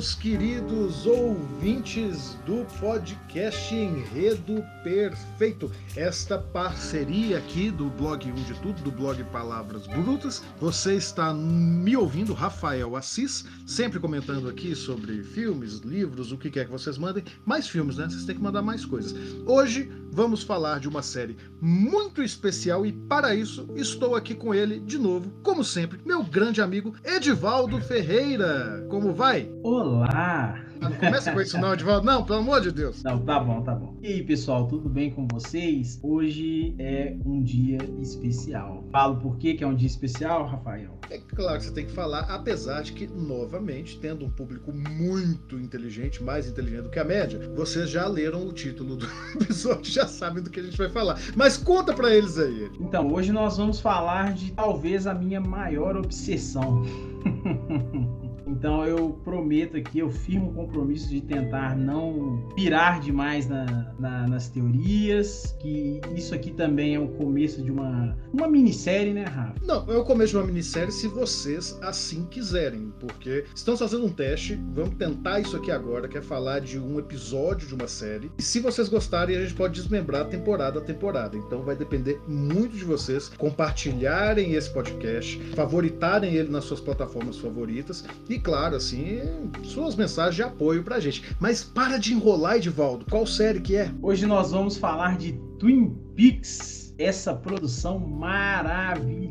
Meus queridos ouvintes do podcast Enredo Perfeito. Esta parceria aqui do blog Um de Tudo, do blog Palavras Brutas. Você está me ouvindo, Rafael Assis, sempre comentando aqui sobre filmes, livros, o que quer que vocês mandem. Mais filmes, né? Vocês têm que mandar mais coisas. Hoje vamos falar de uma série muito especial e para isso estou aqui com ele de novo, como sempre, meu grande amigo Edivaldo Ferreira. Como vai? Olá! Não começa com isso não, Edivaldo. Não, pelo amor de Deus. Não, tá bom, tá bom. E aí, pessoal, tudo bem com vocês? Hoje é um dia especial. Falo por que é um dia especial, Rafael? É claro que você tem que falar, apesar de que, novamente, tendo um público muito inteligente, mais inteligente do que a média, vocês já leram o título do episódio, já sabem do que a gente vai falar. Mas conta para eles aí. Então, hoje nós vamos falar de talvez a minha maior obsessão. Então eu prometo aqui, eu firmo o compromisso de tentar não pirar demais na, na, nas teorias, que isso aqui também é o começo de uma, uma minissérie, né, Rafa? Não, é o começo de uma minissérie se vocês assim quiserem, porque estamos fazendo um teste, vamos tentar isso aqui agora, que é falar de um episódio de uma série. E se vocês gostarem, a gente pode desmembrar temporada a temporada. Então vai depender muito de vocês compartilharem esse podcast, favoritarem ele nas suas plataformas favoritas e claro, assim, suas mensagens de apoio pra gente. Mas para de enrolar, Edivaldo. Qual série que é? Hoje nós vamos falar de Twin Peaks essa produção maravilhosa.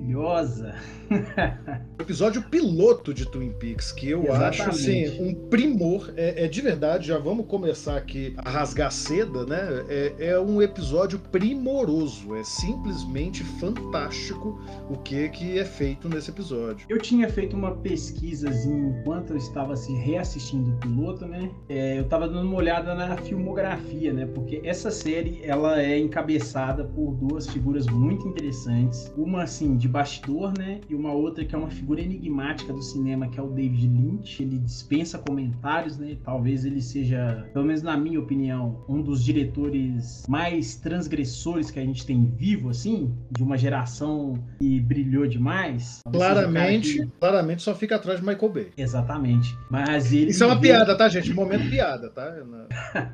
Episódio piloto de Twin Peaks, que eu Exatamente. acho assim, um primor. É, é, de verdade, já vamos começar aqui a rasgar seda, né? É, é, um episódio primoroso. É simplesmente fantástico o que, que é feito nesse episódio. Eu tinha feito uma pesquisazinha enquanto eu estava se assim, reassistindo o piloto, né? É, eu estava dando uma olhada na filmografia, né? Porque essa série ela é encabeçada por duas figuras muito interessantes. Uma, assim, de bastidor, né? E uma outra que é uma figura enigmática do cinema, que é o David Lynch. Ele dispensa comentários, né? Talvez ele seja, pelo menos na minha opinião, um dos diretores mais transgressores que a gente tem vivo, assim, de uma geração que brilhou demais. Claramente, que... claramente só fica atrás de Michael Bay. Exatamente. Mas ele. Isso é uma piada, tá, gente? Momento piada, tá?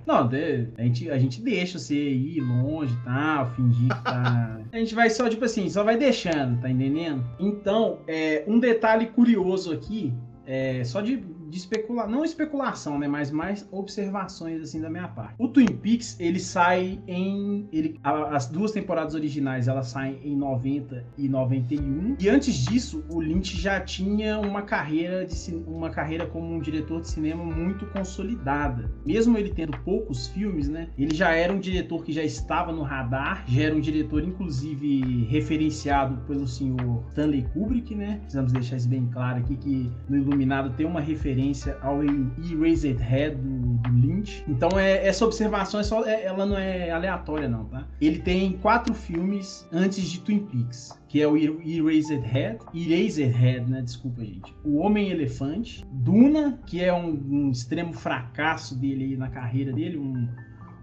Não, a gente, a gente deixa você ir longe e tal, fingir que tá a gente vai só, tipo assim, só vai deixando, tá entendendo? Então, é, um detalhe curioso aqui, é, só de de especular, não especulação, né, mas mais observações assim da minha parte. O Twin Peaks, ele sai em ele as duas temporadas originais, elas saem em 90 e 91. E antes disso, o Lynch já tinha uma carreira de uma carreira como um diretor de cinema muito consolidada. Mesmo ele tendo poucos filmes, né, ele já era um diretor que já estava no radar, já era um diretor inclusive referenciado pelo senhor Stanley Kubrick, né? Precisamos deixar isso bem claro aqui que no Iluminado tem uma referência referência ao Erased Head do, do Lynch. Então é, essa observação é só, é, ela não é aleatória não, tá? Ele tem quatro filmes antes de Twin Peaks que é o Erased Head, Erased Head, né? Desculpa, gente. O Homem Elefante, Duna, que é um, um extremo fracasso dele na carreira dele, um,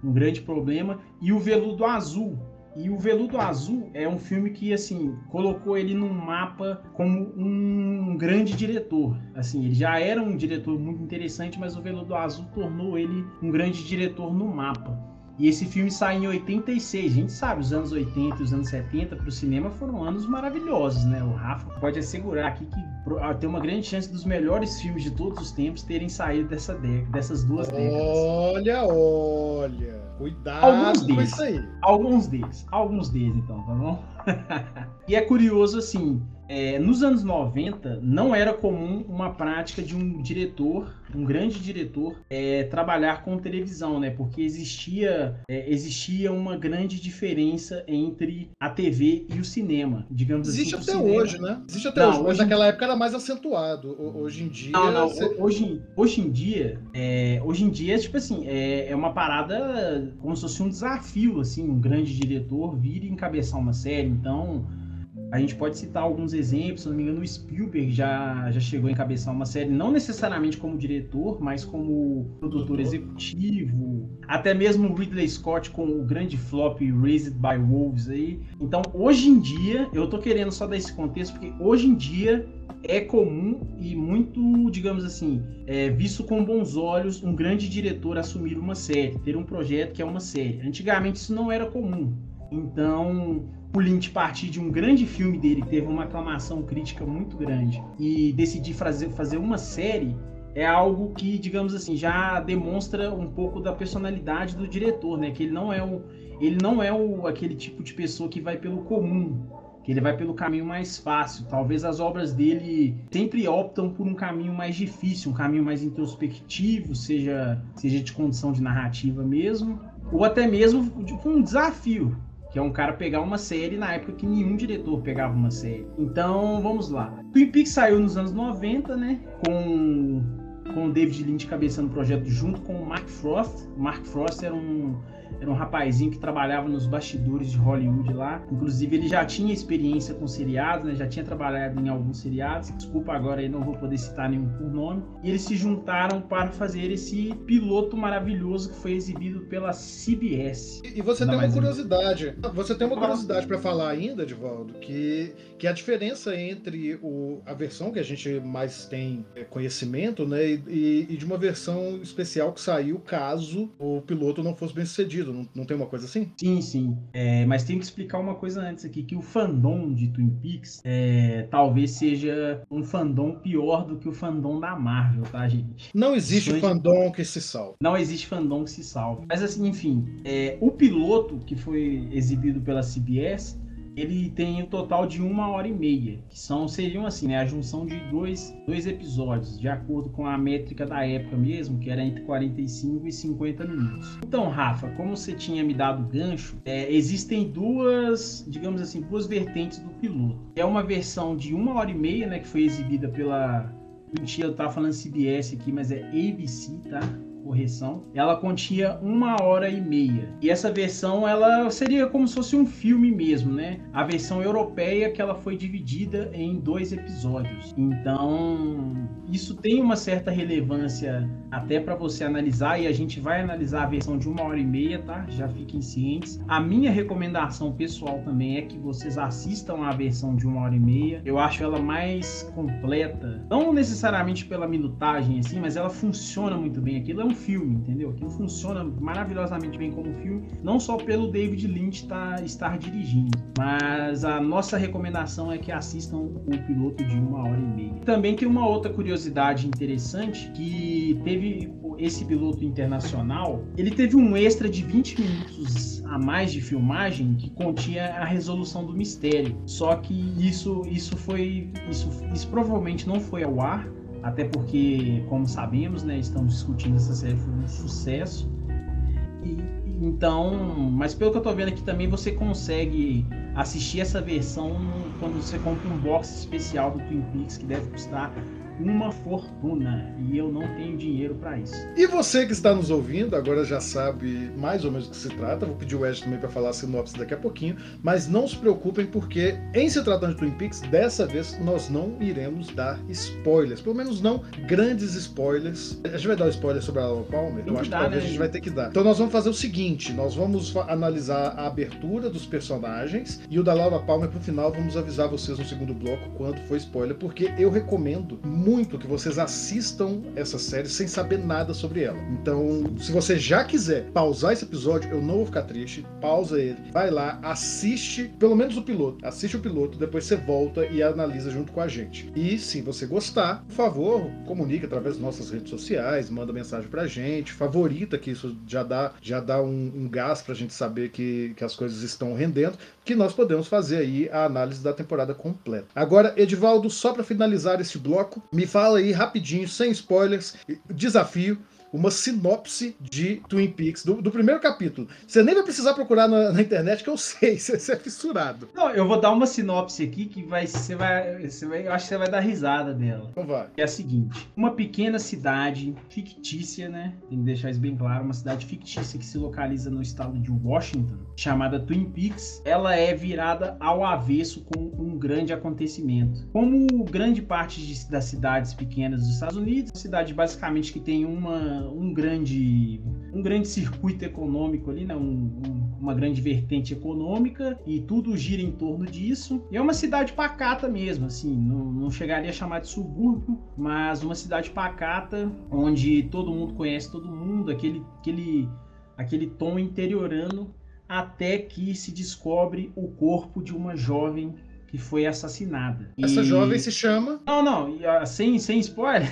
um grande problema, e o Veludo Azul, E o Veludo Azul é um filme que, assim, colocou ele num mapa como um grande diretor. Assim, ele já era um diretor muito interessante, mas o Veludo Azul tornou ele um grande diretor no mapa. E esse filme sai em 86. A gente sabe, os anos 80 e os anos 70 para o cinema foram anos maravilhosos, né? O Rafa pode assegurar aqui que ah, tem uma grande chance dos melhores filmes de todos os tempos terem saído dessa década, dessas duas décadas. Olha, olha. Cuidado alguns deles, com isso aí. Alguns deles. Alguns deles, então, tá bom? e é curioso, assim, é, nos anos 90 não era comum uma prática de um diretor, um grande diretor, é, trabalhar com televisão, né? Porque existia, é, existia uma grande diferença entre a TV e o cinema, digamos Existe assim. Existe até hoje, né? Existe até não, hoje, mas naquela época era mais acentuado. Hoje em dia. Não, não. Você... Hoje, hoje em dia, é, hoje em dia, tipo assim, é, é uma parada como se fosse um desafio, assim, um grande diretor vir e encabeçar uma série. Então a gente pode citar alguns exemplos, se não me engano, o Spielberg já, já chegou a encabeçar uma série, não necessariamente como diretor, mas como produtor executivo. Até mesmo o Ridley Scott com o grande flop Raised by Wolves aí. Então, hoje em dia, eu tô querendo só dar esse contexto, porque hoje em dia é comum e muito, digamos assim, é, visto com bons olhos um grande diretor assumir uma série, ter um projeto que é uma série. Antigamente isso não era comum. Então, o Lynch partir de um grande filme dele, que teve uma aclamação crítica muito grande, e decidir fazer, fazer uma série, é algo que, digamos assim, já demonstra um pouco da personalidade do diretor, né? Que ele não é o, ele não é o, aquele tipo de pessoa que vai pelo comum, que ele vai pelo caminho mais fácil. Talvez as obras dele sempre optam por um caminho mais difícil, um caminho mais introspectivo, seja, seja de condição de narrativa mesmo, ou até mesmo de um desafio que é um cara pegar uma série na época que nenhum diretor pegava uma série. Então, vamos lá. Twin Peaks saiu nos anos 90, né? Com, com o David Lynch cabeçando o projeto junto com o Mark Frost. Mark Frost era um era um rapazinho que trabalhava nos bastidores de Hollywood lá. Inclusive, ele já tinha experiência com seriados, né? Já tinha trabalhado em alguns seriados. Desculpa, agora aí não vou poder citar nenhum por nome. E eles se juntaram para fazer esse piloto maravilhoso que foi exibido pela CBS. E você tem uma curiosidade. Você tem uma curiosidade para falar ainda, Divaldo, que, que a diferença entre o, a versão que a gente mais tem é, conhecimento, né? E, e de uma versão especial que saiu caso o piloto não fosse bem sucedido não, não tem uma coisa assim? Sim, sim. É, mas tem que explicar uma coisa antes aqui, que o fandom de Twin Peaks é, talvez seja um fandom pior do que o fandom da Marvel, tá, gente? Não existe fandom que se salve. Não existe fandom que se salve. Mas assim, enfim, é, o piloto que foi exibido pela CBS ele tem um total de uma hora e meia, que são seriam assim, né, a junção de dois, dois episódios, de acordo com a métrica da época mesmo, que era entre 45 e 50 minutos. Então, Rafa, como você tinha me dado gancho, é, existem duas, digamos assim, duas vertentes do piloto. É uma versão de uma hora e meia, né, que foi exibida pela Mentira, eu tava falando CBS aqui, mas é ABC, tá? Correção, ela continha uma hora e meia. E essa versão, ela seria como se fosse um filme mesmo, né? A versão europeia que ela foi dividida em dois episódios. Então, isso tem uma certa relevância até para você analisar e a gente vai analisar a versão de uma hora e meia, tá? Já fiquem cientes. A minha recomendação pessoal também é que vocês assistam a versão de uma hora e meia. Eu acho ela mais completa, não necessariamente pela minutagem assim, mas ela funciona muito bem. Aquilo é um filme, entendeu? Aquilo funciona maravilhosamente bem como filme, não só pelo David Lynch tá, estar dirigindo, mas a nossa recomendação é que assistam o piloto de uma hora e meia. Também tem uma outra curiosidade interessante que teve esse piloto internacional, ele teve um extra de 20 minutos a mais de filmagem que continha a resolução do mistério. Só que isso isso foi isso, isso provavelmente não foi ao ar até porque, como sabemos, né, estamos discutindo essa série foi um sucesso. E, então, mas pelo que eu tô vendo aqui também você consegue assistir essa versão quando você compra um box especial do Twin Peaks que deve custar uma fortuna e eu não tenho dinheiro para isso. E você que está nos ouvindo, agora já sabe mais ou menos do que se trata. Vou pedir o Ed também para falar a sinopse daqui a pouquinho, mas não se preocupem porque em se tratando de Twin Peaks, dessa vez nós não iremos dar spoilers, pelo menos não grandes spoilers. A gente vai dar um spoiler sobre a Laura Palmer, eu acho dá, que talvez né? a gente vai ter que dar. Então nós vamos fazer o seguinte, nós vamos analisar a abertura dos personagens e o da Laura Palmer pro final vamos avisar vocês no segundo bloco quando for spoiler, porque eu recomendo muito que vocês assistam essa série sem saber nada sobre ela. Então, se você já quiser pausar esse episódio, eu não vou ficar triste. Pausa ele, vai lá, assiste pelo menos o piloto, assiste o piloto, depois você volta e analisa junto com a gente. E se você gostar, por favor, comunique através das nossas redes sociais, manda mensagem pra gente, favorita que isso já dá, já dá um, um gás pra gente saber que, que as coisas estão rendendo, que nós podemos fazer aí a análise da temporada completa. Agora, Edivaldo, só para finalizar esse bloco, me fala aí rapidinho, sem spoilers, desafio uma sinopse de Twin Peaks, do, do primeiro capítulo. Você nem vai precisar procurar na, na internet, que eu sei, você, você é fissurado. Não, eu vou dar uma sinopse aqui que vai, você vai, você vai, eu acho que você vai dar risada dela. Então vai. É a seguinte: uma pequena cidade fictícia, né? Tem que deixar isso bem claro, uma cidade fictícia que se localiza no estado de Washington, chamada Twin Peaks. Ela é virada ao avesso com um grande acontecimento. Como grande parte de- das cidades pequenas dos Estados Unidos, cidade basicamente que tem uma, um grande um grande circuito econômico ali, né? Um- um- uma grande vertente econômica e tudo gira em torno disso. E é uma cidade pacata mesmo, assim, não, não chegaria a chamar de subúrbio, mas uma cidade pacata onde todo mundo conhece todo mundo, aquele, aquele, aquele tom interiorano, até que se descobre o corpo de uma jovem que foi assassinada. Essa E- jovem se chama. Não, não, e, ah, sem, sem spoiler,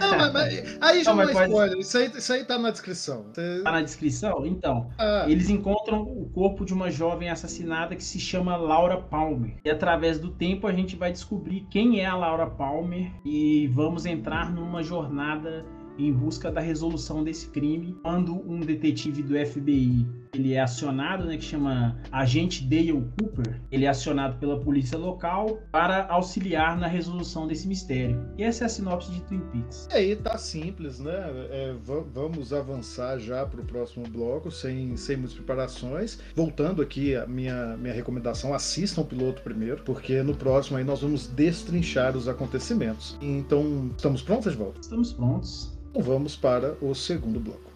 Não, mas, mas- aí já Não, não, é pode- spoiler. Isso aí, isso aí tá na descrição. Tá na descrição? Então, Ah, Eles encontram o corpo de uma jovem assassinada que se chama Laura Palmer. E através do tempo a gente vai descobrir quem é a Laura Palmer e vamos entrar numa jornada em busca da resolução desse crime. Quando um detetive do FBI ele é acionado, né, que chama agente Dale Cooper, ele é acionado pela polícia local para auxiliar na resolução desse mistério. E essa é a sinopse de Twin Peaks. E aí tá simples, né? É, va- vamos avançar já para o próximo bloco, sem, sem muitas preparações. Voltando aqui, a minha, minha recomendação: assistam o piloto primeiro, porque no próximo aí nós vamos destrinchar os acontecimentos. Então, estamos prontos, Edvaldo? Estamos prontos. Então vamos para o segundo bloco.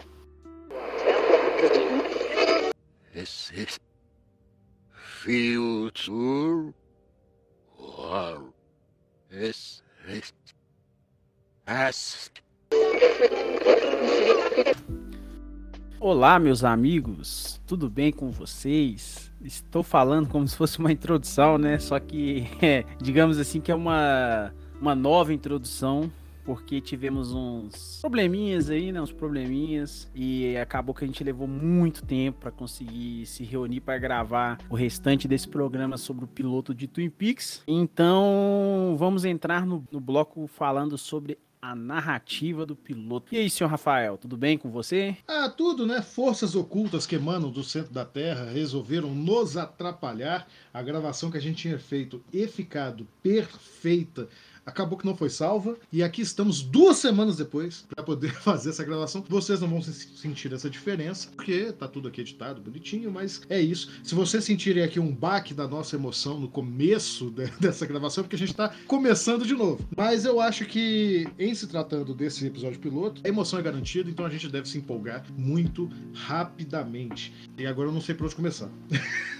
Is future war. Is past. Olá, meus amigos, tudo bem com vocês? Estou falando como se fosse uma introdução, né? Só que, é, digamos assim, que é uma, uma nova introdução, porque tivemos uns probleminhas aí, né? Uns probleminhas, e acabou que a gente levou muito tempo para conseguir se reunir para gravar o restante desse programa sobre o piloto de Twin Peaks. Então, vamos entrar no, no bloco falando sobre a narrativa do piloto. E aí, senhor Rafael, tudo bem com você? Ah, tudo, né? Forças ocultas que emanam do centro da Terra resolveram nos atrapalhar. A gravação que a gente tinha feito e ficado perfeita acabou que não foi salva. E aqui estamos duas semanas depois para poder fazer essa gravação. Vocês não vão se- sentir essa diferença, porque tá tudo aqui editado, bonitinho, mas é isso. Se vocês sentirem aqui um baque da nossa emoção no começo de- dessa gravação, é porque a gente tá começando de novo. Mas eu acho que, em se tratando desse episódio piloto, a emoção é garantida, então a gente deve se empolgar muito rapidamente. E agora eu não sei por onde começar.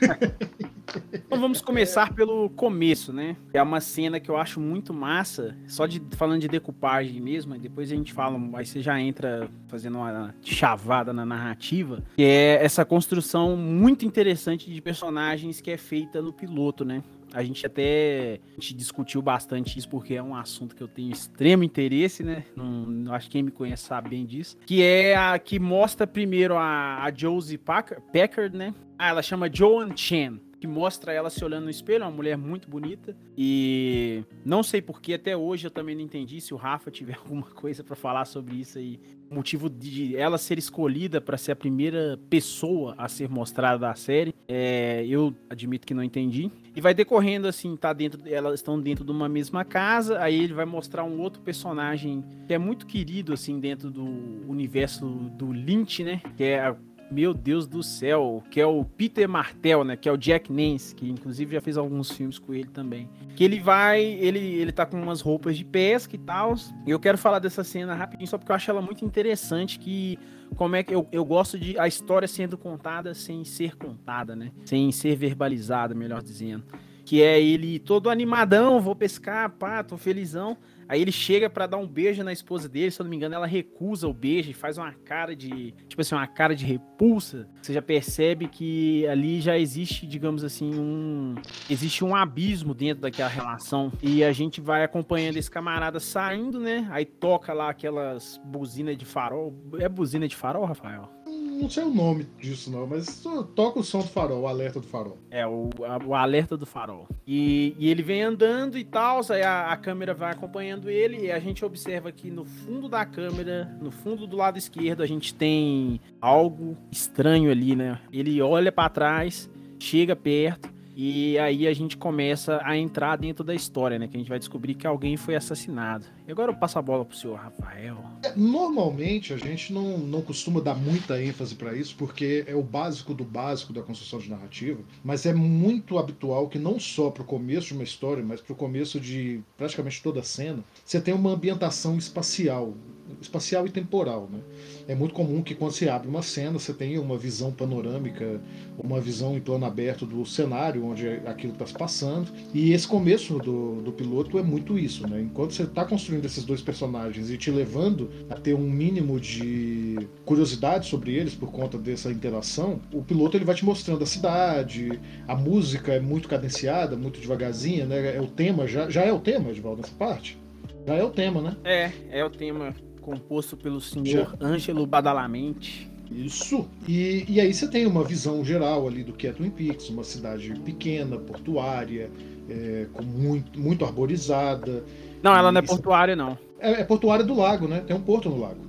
Então vamos começar pelo começo, né? É uma cena que eu acho muito massa, só de falando de decupagem mesmo, depois a gente fala, aí você já entra fazendo uma chavada na narrativa, que é essa construção muito interessante de personagens que é feita no piloto, né? A gente até a gente discutiu bastante isso porque é um assunto que eu tenho extremo interesse, né? Não, acho que quem me conhece sabe bem disso. Que é a que mostra primeiro a, a Josie Packard, né? Ah, ela chama Joan Chen. Que mostra ela se olhando no espelho, uma mulher muito bonita. E não sei porquê, até hoje eu também não entendi se o Rafa tiver alguma coisa para falar sobre isso aí. O motivo de ela ser escolhida para ser a primeira pessoa a ser mostrada da série, é, eu admito que não entendi. E vai decorrendo assim, tá dentro, elas estão dentro de uma mesma casa, aí ele vai mostrar um outro personagem que é muito querido assim dentro do universo do Lynch, né? Que é a meu Deus do céu, que é o Peter Martel, né? Que é o Jack Nance, que inclusive já fez alguns filmes com ele também. Que ele vai, ele, ele tá com umas roupas de pesca e tal. E eu quero falar dessa cena rapidinho, só porque eu acho ela muito interessante. Que como é que eu, eu gosto de a história sendo contada sem ser contada, né? Sem ser verbalizada, melhor dizendo. Que é ele todo animadão, vou pescar, pá, tô felizão. Aí ele chega para dar um beijo na esposa dele, se eu não me engano, ela recusa o beijo e faz uma cara de, tipo assim, uma cara de repulsa. Você já percebe que ali já existe, digamos assim, um existe um abismo dentro daquela relação e a gente vai acompanhando esse camarada saindo, né? Aí toca lá aquelas buzinas de farol. É buzina de farol, Rafael? Não sei o nome disso não, mas toca o som do farol, o alerta do farol. É, o, a, o alerta do farol. E, e, ele vem andando e tal, aí a, a, câmera vai acompanhando ele e a gente observa que no fundo da câmera, no fundo do lado esquerdo, a gente tem algo estranho ali, né? Ele olha para trás, chega perto e aí a gente começa a entrar dentro da história, né? Que a gente vai descobrir que alguém foi assassinado. E agora eu passo a bola pro senhor Rafael. É, normalmente a gente não, não costuma dar muita ênfase para isso, porque é o básico do básico da construção de narrativa, mas é muito habitual que não só pro começo de uma história, mas pro começo de praticamente toda a cena, você tem uma ambientação espacial espacial e temporal. Né? É muito comum que quando se abre uma cena, você tenha uma visão panorâmica, uma visão em plano aberto do cenário onde aquilo está se passando. E esse começo do, do piloto é muito isso. Né? Enquanto você está construindo esses dois personagens e te levando a ter um mínimo de curiosidade sobre eles por conta dessa interação, o piloto ele vai te mostrando a cidade, a música é muito cadenciada, muito devagarzinha, né? É o tema, já, já é o tema, Edvaldo, nessa parte? Já é o tema, né? É, é o tema composto pelo senhor Ângelo Badalamente. Isso. E, e aí você tem uma visão geral ali do que é Twin Peaks, uma cidade pequena, portuária, é, com muito, muito arborizada. Não, ela não é portuária, não. É, é portuária do lago, né? Tem um porto no lago.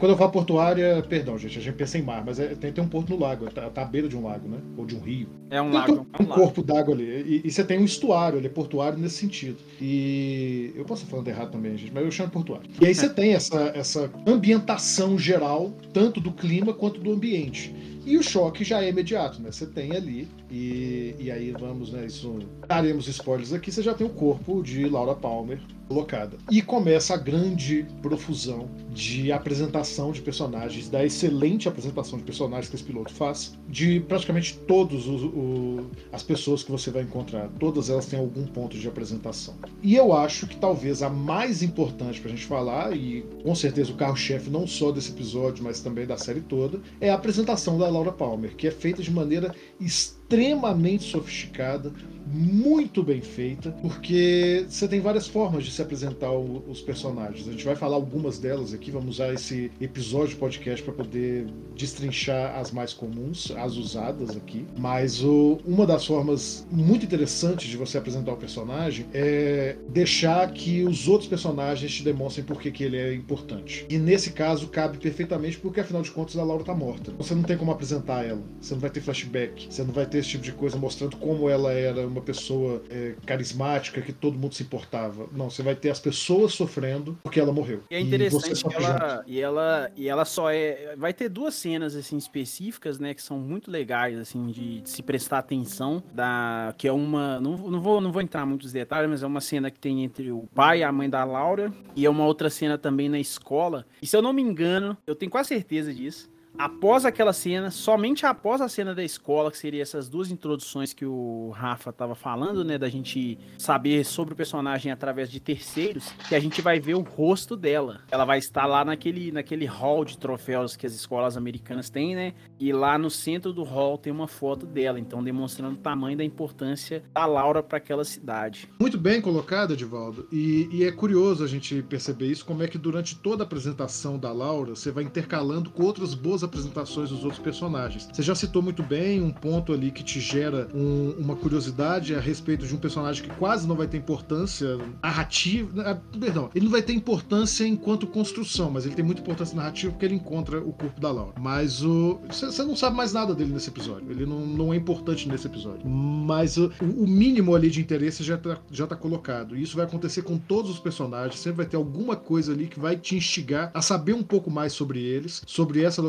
Quando eu falo portuária, perdão, gente, a gente pensa em mar, mas é, tem, tem um porto no lago, tá, tá à beira de um lago, né? Ou de um rio. É um lago. Tem um, um corpo d'água ali. E, e, você tem um estuário, ele é portuário nesse sentido. E eu posso estar falando errado também, gente, mas eu chamo portuário. E aí você tem essa, essa ambientação geral, tanto do clima quanto do ambiente. E o choque já é imediato, né? Você tem ali, e, e aí vamos, né? Isso, daremos spoilers aqui, você já tem o corpo de Laura Palmer colocada. E começa a grande profusão de apresentação de personagens, da excelente apresentação de personagens que esse piloto faz, de praticamente todas as pessoas que você vai encontrar. Todas elas têm algum ponto de apresentação. E eu acho que talvez a mais importante pra gente falar, e com certeza o carro-chefe não só desse episódio, mas também da série toda, é a apresentação da Laura Palmer, que é feita de maneira extremamente sofisticada, muito bem feita, porque você tem várias formas de se apresentar o, os personagens. A gente vai falar algumas delas aqui, vamos usar esse episódio de podcast para poder destrinchar as mais comuns, as usadas aqui. Mas o, uma das formas muito interessantes de você apresentar o personagem é deixar que os outros personagens te demonstrem por que, que ele é importante. E nesse caso cabe perfeitamente porque afinal de contas a Laura tá morta. Você não tem como apresentar ela, você não vai ter flashback, você não vai ter esse tipo de coisa mostrando como ela era uma pessoa é, carismática que todo mundo se importava. Não, você vai ter as pessoas sofrendo porque ela morreu. E é interessante e que ela e ela e ela só é vai ter duas cenas assim específicas, né, que são muito legais assim de, de se prestar atenção da que é uma não, não vou não vou entrar muitos detalhes, mas é uma cena que tem entre o pai e a mãe da Laura e é uma outra cena também na escola. E se eu não me engano, eu tenho quase certeza disso após aquela cena, somente após a cena da escola, que seria essas duas introduções que o Rafa estava falando, né, da gente saber sobre o personagem através de terceiros, que a gente vai ver o rosto dela. Ela vai estar lá naquele, naquele hall de troféus que as escolas americanas têm, né? E lá no centro do hall tem uma foto dela, então demonstrando o tamanho da importância da Laura para aquela cidade. Muito bem colocado, Edivaldo. E, e é curioso a gente perceber isso, como é que durante toda a apresentação da Laura, você vai intercalando com outras boas apresentações dos outros personagens. Você já citou muito bem um ponto ali que te gera um, uma curiosidade a respeito de um personagem que quase não vai ter importância narrativa. Perdão, ele não vai ter importância enquanto construção, mas ele tem muita importância narrativa porque ele encontra o corpo da Laura. Mas o. Você não sabe mais nada dele nesse episódio. Ele não, não é importante nesse episódio. Mas o, o mínimo ali de interesse já tá, já tá colocado. E isso vai acontecer com todos os personagens. Sempre vai ter alguma coisa ali que vai te instigar a saber um pouco mais sobre eles, sobre essa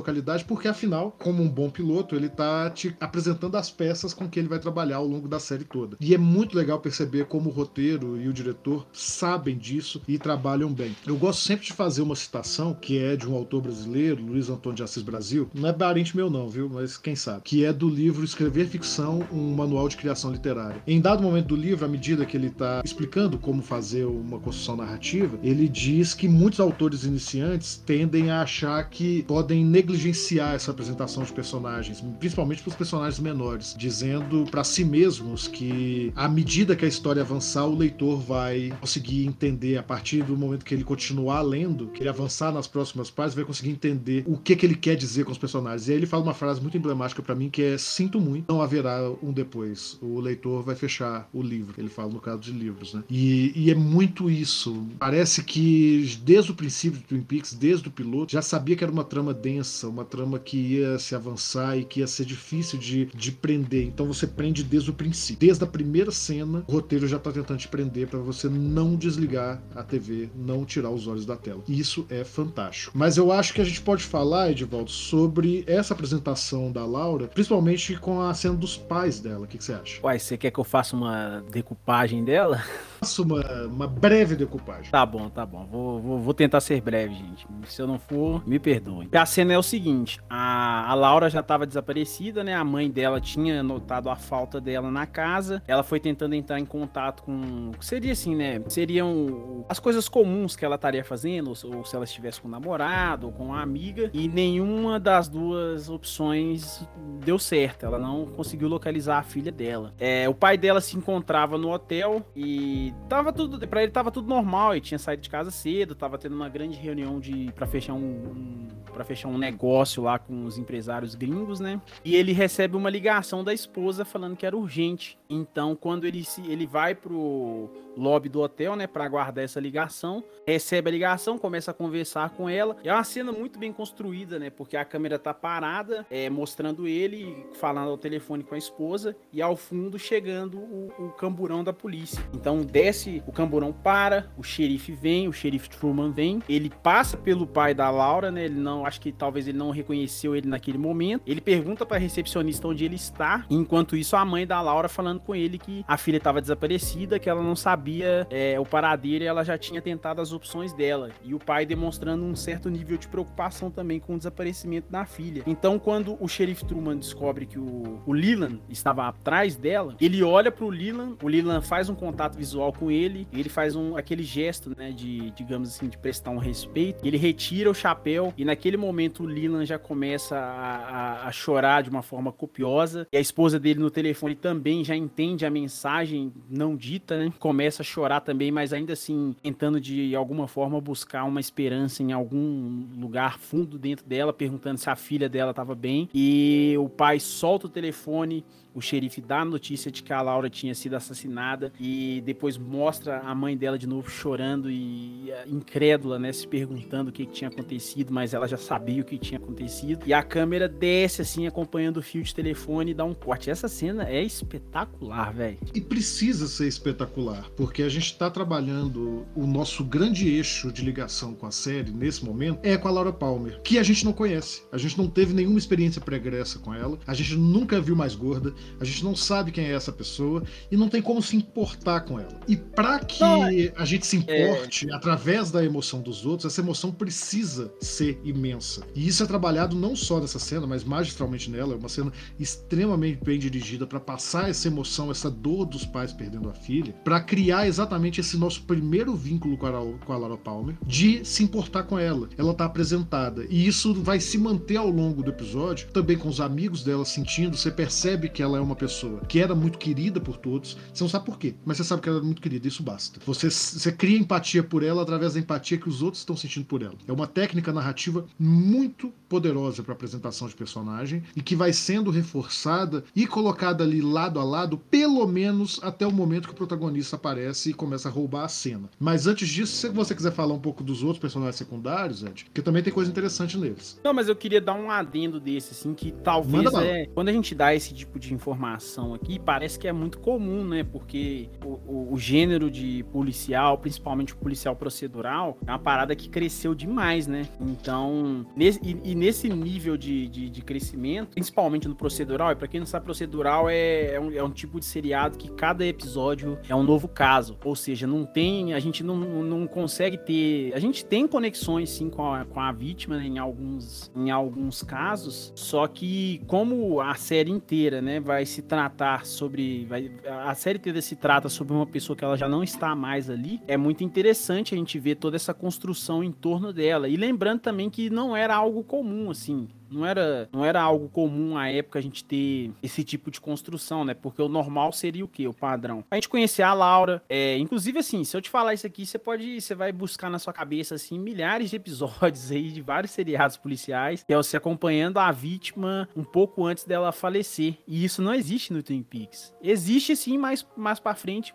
porque afinal, como um bom piloto, ele tá te apresentando as peças com que ele vai trabalhar ao longo da série toda. E é muito legal perceber como o roteiro e o diretor sabem disso e trabalham bem. Eu gosto sempre de fazer uma citação que é de um autor brasileiro, Luiz Antônio de Assis Brasil. Não é parente meu não, viu? Mas quem sabe. Que é do livro Escrever Ficção, um manual de criação literária. Em dado momento do livro, à medida que ele está explicando como fazer uma construção narrativa, ele diz que muitos autores iniciantes tendem a achar que podem negligenciar essa apresentação de personagens, principalmente para os personagens menores, dizendo para si mesmos que à medida que a história avançar, o leitor vai conseguir entender a partir do momento que ele continuar lendo, que ele avançar nas próximas páginas, vai conseguir entender o que que ele quer dizer com os personagens. E aí ele fala uma frase muito emblemática para mim que é sinto muito, não haverá um depois. O leitor vai fechar o livro. Ele fala no caso de livros, né? E, e é muito isso. Parece que desde o princípio do Twin Peaks, desde o piloto, já sabia que era uma trama densa, uma trama que ia se avançar e que ia ser difícil de, de prender. Então você prende desde o princípio. Desde a primeira cena, o roteiro já tá tentando te prender para você não desligar a TV, não tirar os olhos da tela. Isso é fantástico. Mas eu acho que a gente pode falar, Edivaldo, sobre essa apresentação da Laura, principalmente com a cena dos pais dela. O que, que você acha? Uai, você quer que eu faça uma decupagem dela? Faça uma, uma breve decupagem. Tá bom, tá bom. Vou, vou, vou, tentar ser breve, gente. Se eu não for, me perdoe. A cena é o seguinte: a, a Laura já estava desaparecida, né? A mãe dela tinha notado a falta dela na casa. Ela foi tentando entrar em contato com. Seria assim, né? Seriam as coisas comuns que ela estaria fazendo, ou, ou se ela estivesse com um namorado ou com uma amiga. E nenhuma das duas opções deu certo. Ela não conseguiu localizar a filha dela. É, o pai dela se encontrava no hotel e tava tudo, para ele tava tudo normal, ele tinha saído de casa cedo, tava tendo uma grande reunião de para fechar um, um para fechar um negócio lá com os empresários gringos, né? E ele recebe uma ligação da esposa falando que era urgente. Então, quando ele se ele vai pro lobby do hotel, né, para aguardar essa ligação, recebe a ligação, começa a conversar com ela. É uma cena muito bem construída, né? Porque a câmera tá parada, é, mostrando ele falando ao telefone com a esposa e ao fundo chegando o, o camburão da polícia. Então desce, o camburão para, o xerife vem, o xerife Truman vem, ele passa pelo pai da Laura, né? Ele não, acho que talvez ele não reconheceu ele naquele momento. Ele pergunta para recepcionista onde ele está. Enquanto isso, a mãe da Laura falando com ele que a filha estava desaparecida, que ela não sabia é, o paradeiro e ela já tinha tentado as opções dela. E o pai demonstrando um certo nível de preocupação também com o desaparecimento da filha. Então, quando o xerife Truman descobre que o, o Leland estava atrás dela, ele olha pro Leland, o Leland faz um contato visual com ele, ele faz um, aquele gesto, né, de, digamos assim, de prestar um respeito, ele retira o chapéu e naquele momento o Leland já começa a, a, a chorar de uma forma copiosa e a esposa dele no telefone também já entende a mensagem não dita, né, começa a chorar também, mas ainda assim tentando de alguma forma buscar uma esperança em algum lugar fundo dentro dela, perguntando se a filha dela estava bem. E o pai solta o telefone o xerife dá a notícia de que a Laura tinha sido assassinada e depois mostra a mãe dela de novo chorando e incrédula, né, se perguntando o que, tinha acontecido, mas ela já sabia o que tinha acontecido. E a câmera desce assim, acompanhando o fio de telefone e dá um corte. Essa cena é espetacular, velho. E precisa ser espetacular, porque a gente tá trabalhando o nosso grande eixo de ligação com a série nesse momento é com a Laura Palmer, que a gente não conhece. A gente não teve nenhuma experiência pregressa com ela, a gente nunca viu mais gorda, a gente não sabe quem é essa pessoa e não tem como se importar com ela. E para que a gente se importe é... através da emoção dos outros, essa emoção precisa ser imensa. E isso é trabalhado não só nessa cena, mas magistralmente nela. É uma cena extremamente bem dirigida para passar essa emoção, essa dor dos pais perdendo a filha, para criar criar exatamente esse nosso primeiro vínculo com a, com a Laura Palmer, de se importar com ela. Ela tá apresentada. E isso vai se manter ao longo do episódio, também com os amigos dela sentindo. Você percebe que ela é uma pessoa que era muito querida por todos. Você não sabe por quê, mas você sabe que ela é muito querida, isso basta. Você, você cria empatia por ela através da empatia que os outros estão sentindo por ela. É uma técnica narrativa muito poderosa para apresentação de personagem e que vai sendo reforçada e colocada ali lado a lado, pelo menos até o momento que o protagonista aparece e começa a roubar a cena. Mas antes disso, se você quiser falar um pouco dos outros personagens secundários, Ed, porque também tem coisa interessante neles. Não, mas eu queria dar um adendo desse, assim, que talvez é. Quando a gente dá esse tipo de informação aqui, parece que é muito comum, né? Porque o, o, o gênero de policial, principalmente o policial procedural, é uma parada que cresceu demais, né? Então, nesse, e, e nesse nível de, de, de, crescimento, principalmente no procedural, e pra quem não sabe, procedural é, é, um, é um tipo de seriado que cada episódio é um novo caso. Ou seja, não tem. A gente não, não consegue ter. A gente tem conexões sim com a, com a vítima né, em, alguns, em alguns casos, só que como a série inteira, né, vai se tratar sobre. Vai, a série inteira se trata sobre uma pessoa que ela já não está mais ali, é muito interessante a gente ver toda essa construção em torno dela. E lembrando também que não era algo comum, assim. Não era, não era algo comum à época a gente ter esse tipo de construção, né? Porque o normal seria o quê? O padrão. A gente conhecer a Laura. É, inclusive, assim, se eu te falar isso aqui, você pode. Você vai buscar na sua cabeça, assim, milhares de episódios aí de vários seriados policiais, que é você acompanhando a vítima um pouco antes dela falecer. E isso não existe no Twin Peaks. Existe sim mais, mais pra frente,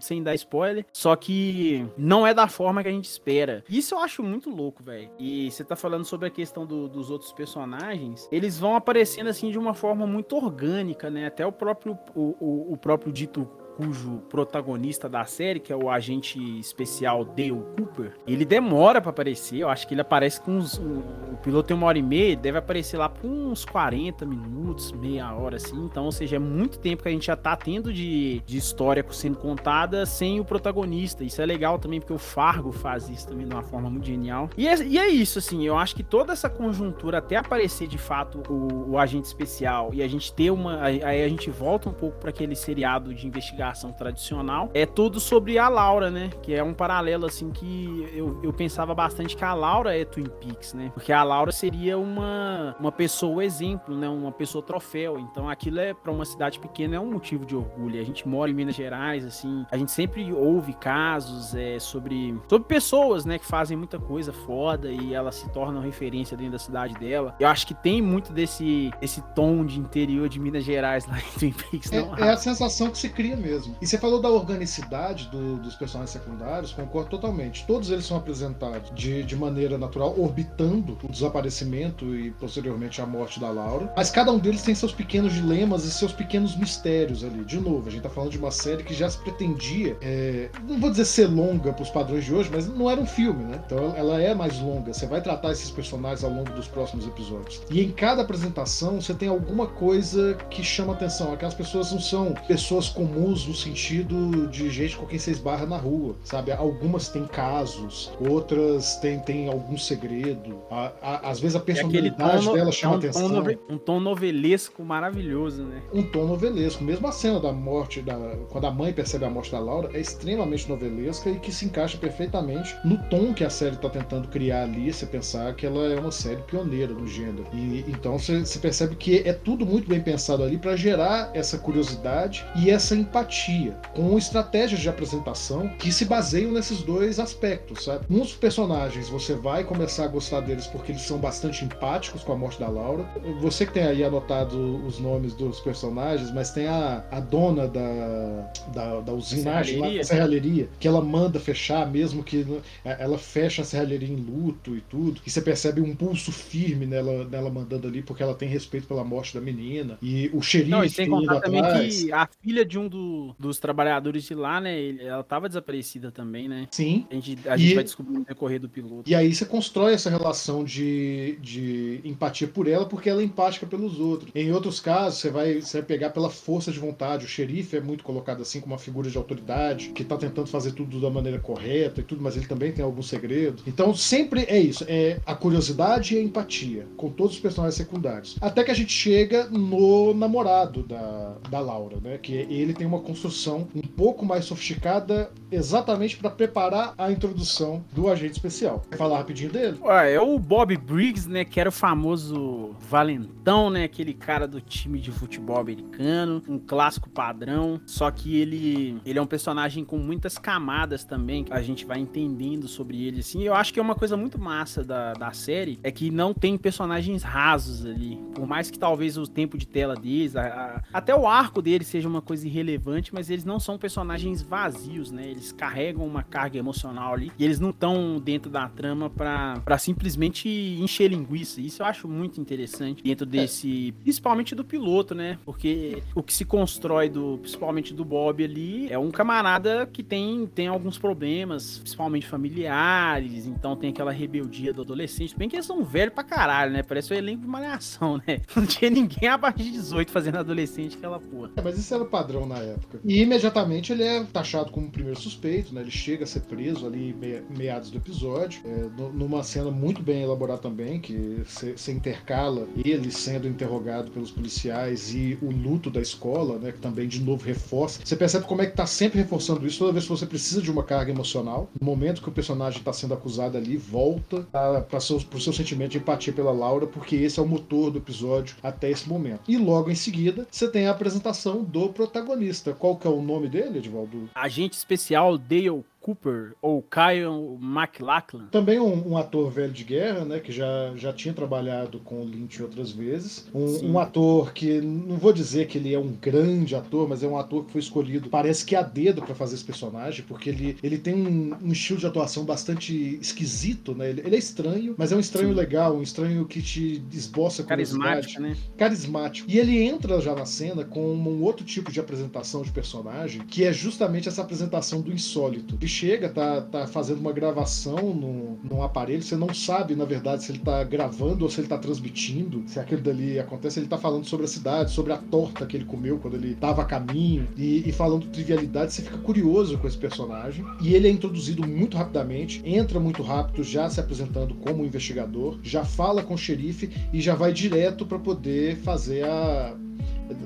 sem dar spoiler. Só que não é da forma que a gente espera. Isso eu acho muito louco, velho. E você tá falando sobre a questão do, dos outros personagens personagens, eles vão aparecendo assim de uma forma muito orgânica, né? Até o próprio, o, o, o próprio dito cujo protagonista da série, que é o agente especial Dale Cooper, ele demora para aparecer. Eu acho que ele aparece com uns. O piloto tem uma hora e meia, deve aparecer lá por uns 40 minutos, meia hora assim. Então, ou seja, é muito tempo que a gente já tá tendo de, de história sendo contada sem o protagonista. Isso é legal também, porque o Fargo faz isso também de uma forma muito genial. E é, e é isso, assim, eu acho que toda essa conjuntura, até aparecer de fato o, o agente especial e a gente ter uma. Aí a gente volta um pouco para aquele seriado de investigação tradicional, é tudo sobre a Laura, né? Que é um paralelo, assim, que eu, eu pensava bastante que a Laura é Twin Peaks, né? Porque a Laura seria uma, uma pessoa exemplo, né? Uma pessoa troféu. Então aquilo é, para uma cidade pequena, é um motivo de orgulho. A gente mora em Minas Gerais, assim, a gente sempre ouve casos é, sobre, sobre pessoas, né? Que fazem muita coisa foda e elas se tornam referência dentro da cidade dela. Eu acho que tem muito desse, esse tom de interior de Minas Gerais lá em Twin Peaks. É, é a sensação que se cria mesmo mesmo. E você falou da organicidade do, dos personagens secundários, concordo totalmente. Todos eles são apresentados de, de maneira natural, orbitando o desaparecimento e posteriormente a morte da Laura. Mas cada um deles tem seus pequenos dilemas e seus pequenos mistérios ali. De novo, a gente tá falando de uma série que já se pretendia, é, não vou dizer ser longa pros padrões de hoje, mas não era um filme, né? Então ela é mais longa. Você vai tratar esses personagens ao longo dos próximos episódios. E em cada apresentação você tem alguma coisa que chama atenção. Aquelas pessoas não são pessoas comuns no sentido de gente com quem você esbarra na rua, sabe? Algumas têm casos, outras têm, têm algum segredo. A, a, às vezes a personalidade tom, dela chama um atenção. Tom um tom novelesco maravilhoso, né? Um tom novelesco. Mesmo a cena da morte, da, quando a mãe percebe a morte da Laura, é extremamente novelesca e que se encaixa perfeitamente no tom que a série está tentando criar ali. Você pensar que ela é uma série pioneira no gênero. E então você, você percebe que é tudo muito bem pensado ali para gerar essa curiosidade e essa empatia empatia, com estratégias de apresentação que se baseiam nesses dois aspectos, sabe? Uns personagens você vai começar a gostar deles porque eles são bastante empáticos com a morte da Laura. Você que tem aí anotado os nomes dos personagens, mas tem a, a dona da, da, da usinagem, lá, da serralheria, que ela manda fechar, mesmo que é, ela fecha a serralheria em luto e tudo, e você percebe um pulso firme nela, nela mandando ali, porque ela tem respeito pela morte da menina. E o xerife. Não, e sem contar também que a filha de um do, dos trabalhadores de lá, né? Ela tava desaparecida também, né? Sim. A gente, a gente vai descobrir no decorrer do piloto. E aí você constrói essa relação de, de empatia por ela, porque ela é empática pelos outros. Em outros casos, você vai, você vai pegar pela força de vontade. O xerife é muito colocado assim como uma figura de autoridade, que tá tentando fazer tudo da maneira correta e tudo, mas ele também tem algum segredo. Então sempre é isso, é a curiosidade e a empatia com todos os personagens secundários. Até que a gente chega no namorado da, da Laura, né? Que ele tem uma construção um pouco mais sofisticada, exatamente para preparar a introdução do agente especial. Quer falar rapidinho dele? Ué, é o Bob Briggs, né? Que era o famoso valentão, né? Aquele cara do time de futebol americano, um clássico padrão. Só que ele, ele é um personagem com muitas camadas também, que a gente vai entendendo sobre ele, assim. Eu acho que é uma coisa muito massa da, da série, é que não tem personagens rasos ali. Por mais que talvez o tempo de tela deles, a, a, até o arco deles seja uma coisa irrelevante, mas eles não são personagens vazios, né? Eles carregam uma carga emocional ali e eles não estão dentro da trama para simplesmente encher linguiça. Isso eu acho muito interessante dentro desse, principalmente do piloto, né? Porque o que se constrói do, principalmente do Bob ali, é um camarada que tem, tem alguns problemas, principalmente familiares, então tem aquela rebeldia do adolescente, bem que eles são velhos pra caralho, né? Parece o elenco de malhação, né? Não tinha ninguém a partir de 18 fazendo adolescente aquela porra. É, mas isso era o padrão na época. E imediatamente ele é taxado como primeiro suspeito, né? Ele chega a ser preso ali meados do episódio, é, numa cena muito bem elaborada também, que você intercala ele sendo interrogado pelos policiais e o luto da escola, né? Que também de novo reforça. Você percebe como é que tá sempre reforçando isso toda vez que você precisa de uma carga emocional. No momento que o personagem está sendo acusado ali, volta para pro seu sentimento de empatia pela Laura, porque esse é o motor do episódio até esse momento. E logo em seguida, você tem a apresentação do protagonista. Qual que é o nome dele, Edvaldo? Agente especial Dale Cooper ou Kyle MacLachlan. Também um, um, ator velho de guerra, né, que já, já tinha trabalhado com o Lynch outras vezes. Um, um, ator que não vou dizer que ele é um grande ator, mas é um ator que foi escolhido, parece que a dedo para fazer esse personagem, porque ele, ele tem um, um, estilo de atuação bastante esquisito, né? Ele, ele é estranho, mas é um estranho Sim. legal, um estranho que te esboça carismático, né? Carismático. E ele entra já na cena com um outro tipo de apresentação de personagem, que é justamente essa apresentação do insólito chega, tá, tá fazendo uma gravação no, num aparelho, você não sabe, na verdade, se ele tá gravando ou se ele tá transmitindo, se aquilo dali acontece, ele tá falando sobre a cidade, sobre a torta que ele comeu quando ele tava a caminho, e, e falando trivialidade, você fica curioso com esse personagem, e ele é introduzido muito rapidamente, entra muito rápido, já se apresentando como investigador, já fala com o xerife e já vai direto para poder fazer a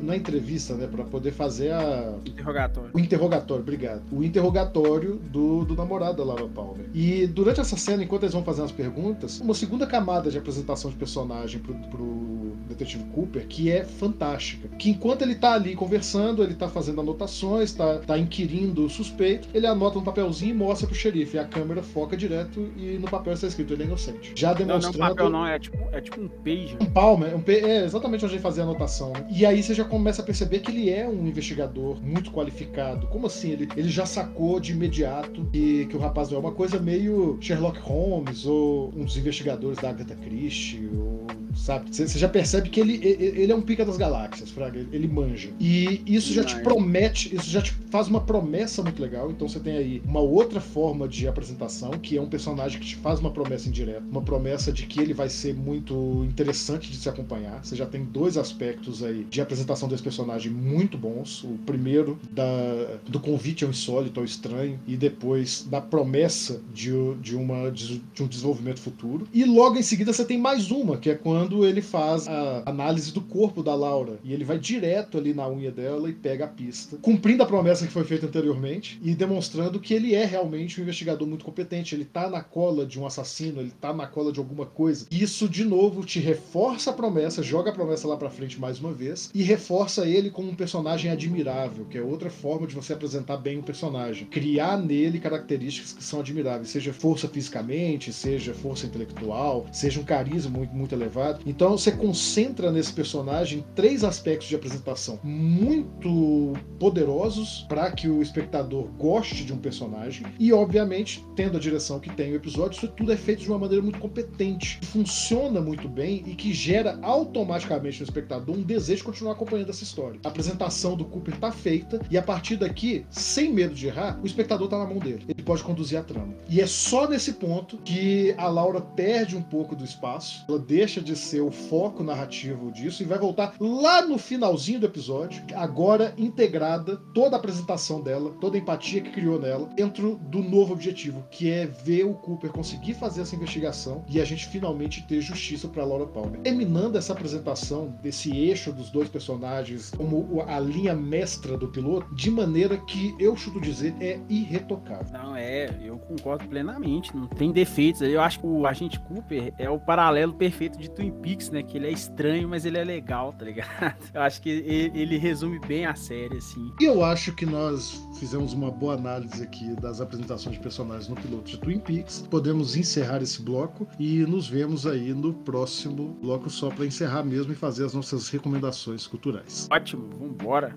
na entrevista, né, para poder fazer a interrogatório. O interrogatório, obrigado. O interrogatório do, do namorado da Laura Palmer. E durante essa cena, enquanto eles vão fazendo as perguntas, uma segunda camada de apresentação de personagem pro, pro detetive Cooper que é fantástica. Que enquanto ele tá ali conversando, ele tá fazendo anotações, tá, tá inquirindo o suspeito, ele anota um papelzinho e mostra pro xerife. E a câmera foca direto e no papel está escrito ele é inocente. Já demonstrando. Não, não, papel não, é tipo, é tipo um page. Um palmer, um, é exatamente onde ele fazia a anotação. E aí você já começa a perceber que ele é um investigador muito qualificado. Como assim? Ele, ele já sacou de imediato que, que o rapaz não é uma coisa meio Sherlock Holmes ou uns investigadores da Agatha Christie, ou, sabe? Você já percebe que ele, ele é um pica das galáxias, Fraga. Ele, manja. E isso já te promete, isso já te faz uma promessa muito legal. Então você tem aí uma outra forma de apresentação, que é um personagem que te faz uma promessa indireta, uma promessa de que ele vai ser muito interessante de se acompanhar. Você já tem dois aspectos aí de apresentação desse personagem muito bons. O primeiro da, do convite ao insólito, ao estranho, e depois da promessa de, de, uma, de, de um desenvolvimento futuro. E logo em seguida você tem mais uma, que é quando ele faz a análise do corpo da Laura. E ele vai direto ali na unha dela e pega a pista, cumprindo a promessa que foi feita anteriormente e demonstrando que ele é realmente um investigador muito competente. Ele tá na cola de um assassino, ele tá na cola de alguma coisa. Isso, de novo, te reforça a promessa, joga a promessa lá pra frente mais uma vez e reforça ele como um personagem admirável, que é outra forma de você apresentar bem o personagem. Criar nele características que são admiráveis, seja força fisicamente, seja força intelectual, seja um carisma muito, muito elevado. Então você concentra nesse personagem três aspectos de apresentação muito poderosos para que o espectador goste de um personagem e, obviamente, tendo a direção que tem o episódio, isso tudo é feito de uma maneira muito competente, funciona muito bem e que gera automaticamente no espectador um desejo de continuar acompanhando essa história. A apresentação do Cooper tá feita e a partir daqui, sem medo de errar, o espectador tá na mão dele. Ele pode conduzir a trama. E é só nesse ponto que a Laura perde um pouco do espaço, ela deixa de ser o foco narrativo disso e vai voltar lá no finalzinho do episódio, agora integrada, toda a apresentação dela, toda a empatia que criou nela, dentro do novo objetivo, que é ver o Cooper conseguir fazer essa investigação e a gente finalmente ter justiça para Laura Palmer. Terminando essa apresentação desse eixo dos dois personagens como a linha mestra do piloto, de maneira que eu chuto dizer é irretocável. Não, é, eu concordo plenamente, não tem defeitos. Eu acho que o Agente Cooper é o paralelo perfeito de Twin Peaks, né? Que ele é estranho, mas ele é legal, tá ligado? Eu acho que ele, ele resume bem a série, assim. E eu acho que nós fizemos uma boa análise aqui das apresentações de personagens no piloto de Twin Peaks. Podemos encerrar esse bloco e nos vemos aí no próximo bloco só para encerrar mesmo e fazer as nossas recomendações culturais. Ótimo, vambora.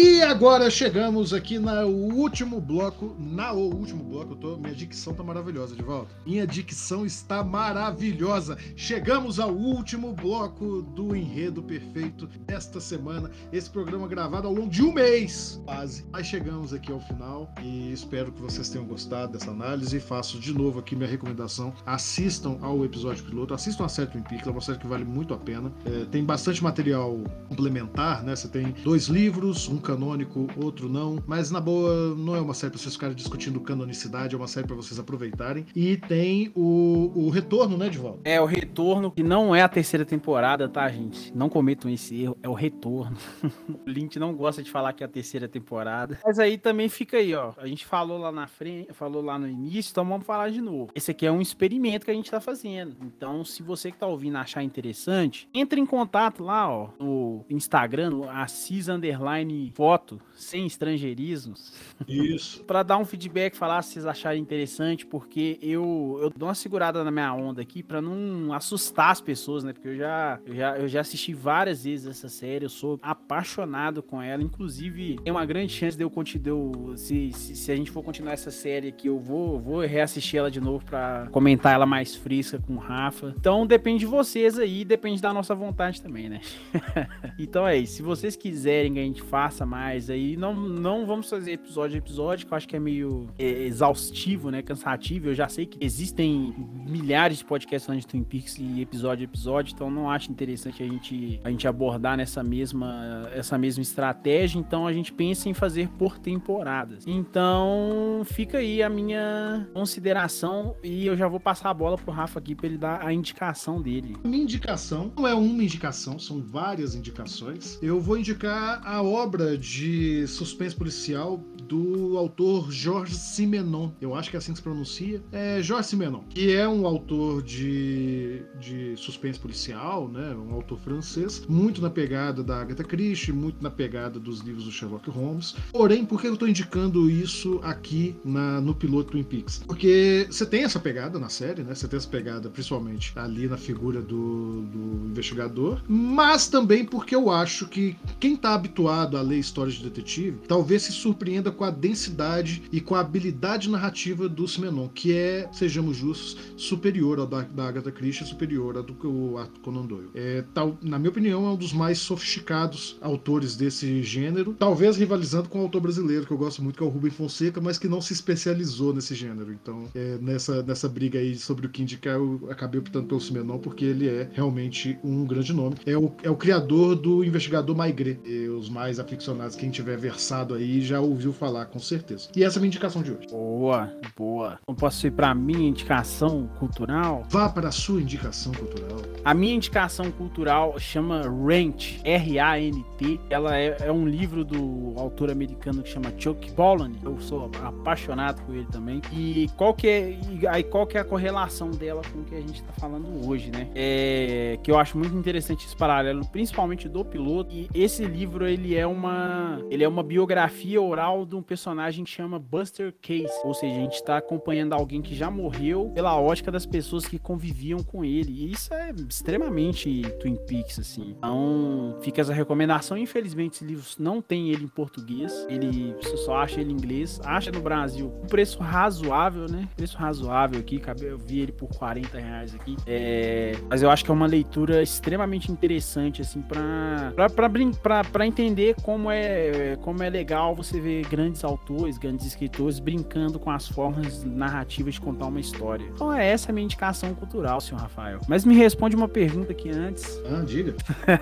E agora chegamos aqui no último bloco. Na o último bloco, tô, minha dicção tá maravilhosa de volta. Minha dicção está maravilhosa. Chegamos ao último bloco do Enredo Perfeito desta semana. Esse programa gravado ao longo de um mês, quase. Mas chegamos aqui ao final e espero que vocês tenham gostado dessa análise. E faço de novo aqui minha recomendação: assistam ao episódio piloto, assistam a Twin Peaks, é uma série que vale muito a pena. É, tem bastante material complementar, né? Você tem dois livros, um canônico, outro não. Mas na boa, não é uma série pra vocês ficarem discutindo canonicidade, é uma série para vocês aproveitarem. E tem o, o retorno, né, volta? É o retorno, que não é a terceira temporada, tá, gente? Não cometam esse erro, é o retorno. o Lynch não gosta de falar que é a terceira temporada. Mas aí também fica aí, ó. A gente falou lá na frente, falou lá no início, então vamos falar de novo. Esse aqui é um experimento que a gente tá fazendo. Então, se você que tá ouvindo achar interessante, entre em contato lá, ó, no Instagram, no Assis Underline foto, sem estrangeirismos. Isso. para dar um feedback, falar se vocês acharem interessante, porque eu, eu dou uma segurada na minha onda aqui para não assustar as pessoas, né? Porque eu já, eu já, eu já assisti várias vezes essa série, eu sou apaixonado com ela. Inclusive, tem uma grande chance de eu continuar. Se, se, se, a gente for continuar essa série aqui, eu vou, vou reassistir ela de novo para comentar ela mais fresca com o Rafa. Então depende de vocês aí, depende da nossa vontade também, né? então é isso. Se vocês quiserem que a gente faça mais aí, não, não vamos fazer episódio a episódio, que eu acho que é meio é, exaustivo, né? Cansativo. Eu já sei que existem milhares de podcasts falando de Twin Peaks e episódio a episódio, então não acho interessante a gente, a gente abordar nessa mesma, essa mesma estratégia. Então a gente pensa em fazer por temporadas. Então fica aí a minha consideração e eu já vou passar a bola pro Rafa aqui para ele dar a indicação dele. Minha indicação não é uma indicação, são várias indicações. Eu vou indicar a obra de suspense policial do autor Georges Simenon. Eu acho que é assim que se pronuncia. É Georges Simenon, que é um autor de, de suspense policial, né? Um autor francês, muito na pegada da Agatha Christie, muito na pegada dos livros do Sherlock Holmes. Porém, por que eu estou indicando isso aqui na, no piloto Twin Peaks? Porque você tem essa pegada na série, né? Você tem essa pegada principalmente ali na figura do, do investigador, mas também porque eu acho que quem está habituado a ler histórias de detetive talvez se surpreenda com a densidade e com a habilidade narrativa do Simenon, que é, sejamos justos, superior ao da, da Agatha Christie, superior ao do Arthur Conan Doyle. É, tal, na minha opinião, é um dos mais sofisticados autores desse gênero, talvez rivalizando com o autor brasileiro, que eu gosto muito, que é o Rubem Fonseca, mas que não se especializou nesse gênero. Então, é, nessa, nessa briga aí sobre o que indicar, eu acabei optando pelo Simenon, porque ele é realmente um grande nome. É o, é o criador do investigador Maigret. Os mais aficionados quem tiver versado aí já ouviu falar com certeza. E essa é a minha indicação de hoje. Boa, boa. Não posso ir para minha indicação cultural? Vá para a sua indicação cultural. A minha indicação cultural chama Rant, R-A-N-T. Ela é, é, um livro do autor americano que chama Chuck Palahniuk. Eu sou apaixonado por ele também. E qual que é, e aí qual que é a correlação dela com o que a gente está falando hoje, né? É, que eu acho muito interessante esse paralelo, principalmente do piloto. E esse livro ele é uma, ele é uma biografia oral de um personagem que chama Buster Case. Ou seja, a gente está acompanhando alguém que já morreu pela ótica das pessoas que conviviam com ele. E isso é extremamente Twin Peaks, assim. Então, fica essa recomendação. Infelizmente, esse livro não tem ele em português. Ele você só acha ele em inglês. Acha no Brasil um preço razoável, né? Preço razoável aqui. Eu vi ele por 40 reais aqui. É... Mas eu acho que é uma leitura extremamente interessante, assim, pra, pra entender como é, como é legal você ver grandes autores, grandes escritores brincando com as formas narrativas de contar uma história. Então, é essa a minha indicação cultural, senhor Rafael. Mas me responde uma pergunta aqui antes. Ah, diga.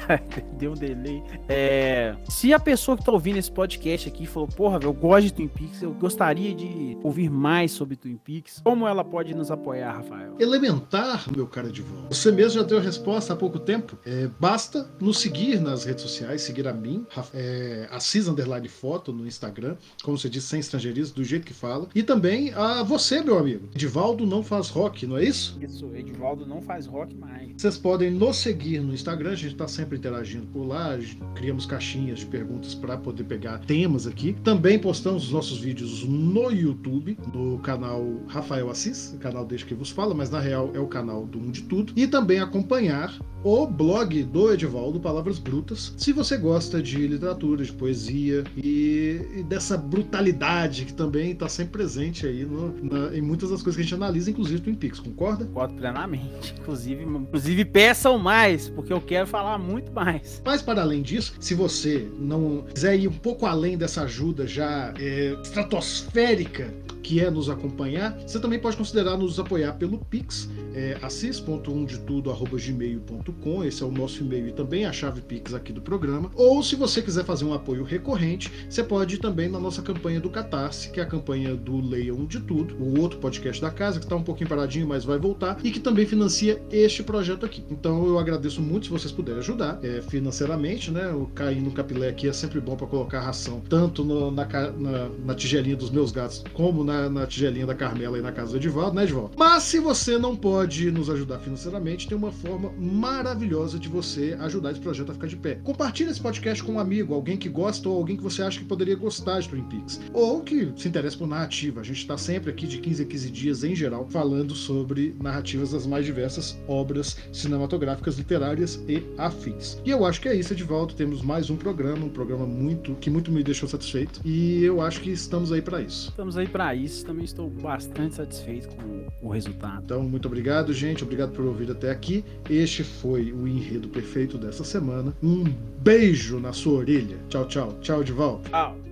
Deu um delay. É, se a pessoa que tá ouvindo esse podcast aqui falou, porra, eu gosto de Twin Peaks, eu gostaria de ouvir mais sobre Twin Peaks, como ela pode nos apoiar, Rafael? Elementar, meu cara de volta. Você mesmo já deu a resposta há pouco tempo. É, basta nos seguir nas redes sociais, seguir a mim, é, Assis Underline Foto no Instagram, como você disse, sem estrangeirismo, do jeito que fala. E também a você, meu amigo. Edivaldo não faz rock, não é isso? Isso, Edivaldo não faz rock mais. Vocês podem nos seguir no Instagram, a gente está sempre interagindo por lá, criamos caixinhas de perguntas para poder pegar temas aqui. Também postamos os nossos vídeos no YouTube, no canal Rafael Assis, canal Deixa que vos fala, mas na real é o canal do Um de Tudo. E também acompanhar o blog do Edivaldo, Palavras Brutas, se você gosta de literatura, de poesia e, e dessa brutalidade que também está sempre presente aí no, na, em muitas das coisas que a gente analisa, inclusive Twin Peaks, concorda? Concordo plenamente. Inclusive, inclusive peçam mais, porque eu quero falar muito mais. Mas para além disso, se você não quiser ir um pouco além dessa ajuda já é, estratosférica que é nos acompanhar, você também pode considerar nos apoiar pelo Pix, é, assis.umdetudo.gmail.com, esse é o nosso e-mail e também a chave Pix aqui do programa. Ou se você quiser fazer um apoio recorrente, você pode ir também na nossa campanha do Catarse, que é a campanha do Leia Um de Tudo, o outro podcast da casa, que está um pouquinho paradinho, mas vai voltar, e que também financia este projeto aqui. Então eu agradeço muito se vocês puderem ajudar é, financeiramente, né? O cair no capilé aqui é sempre bom para colocar ração, tanto no, na, na, na tigelinha dos meus gatos, como na na, tigelinha da Carmela e na casa do Edivaldo, né, Edivaldo? Mas se você não pode nos ajudar financeiramente, tem uma forma maravilhosa de você ajudar esse projeto a ficar de pé. Compartilhe esse podcast com um amigo, alguém que gosta ou alguém que você acha que poderia gostar de Twin Peaks. Ou que se interessa por narrativa. A gente está sempre aqui de 15 a 15 dias, em geral, falando sobre narrativas das mais diversas obras cinematográficas, literárias e afins. E eu acho que é isso, Edivaldo. Temos mais um programa, um programa muito que muito me deixou satisfeito. E eu acho que estamos aí para isso. Estamos aí para isso também estou bastante satisfeito com o resultado. Então, muito obrigado, gente. Obrigado por ouvir até aqui. Este foi o enredo perfeito dessa semana. Um beijo na sua orelha. Tchau, tchau. Tchau, de volta. Tchau.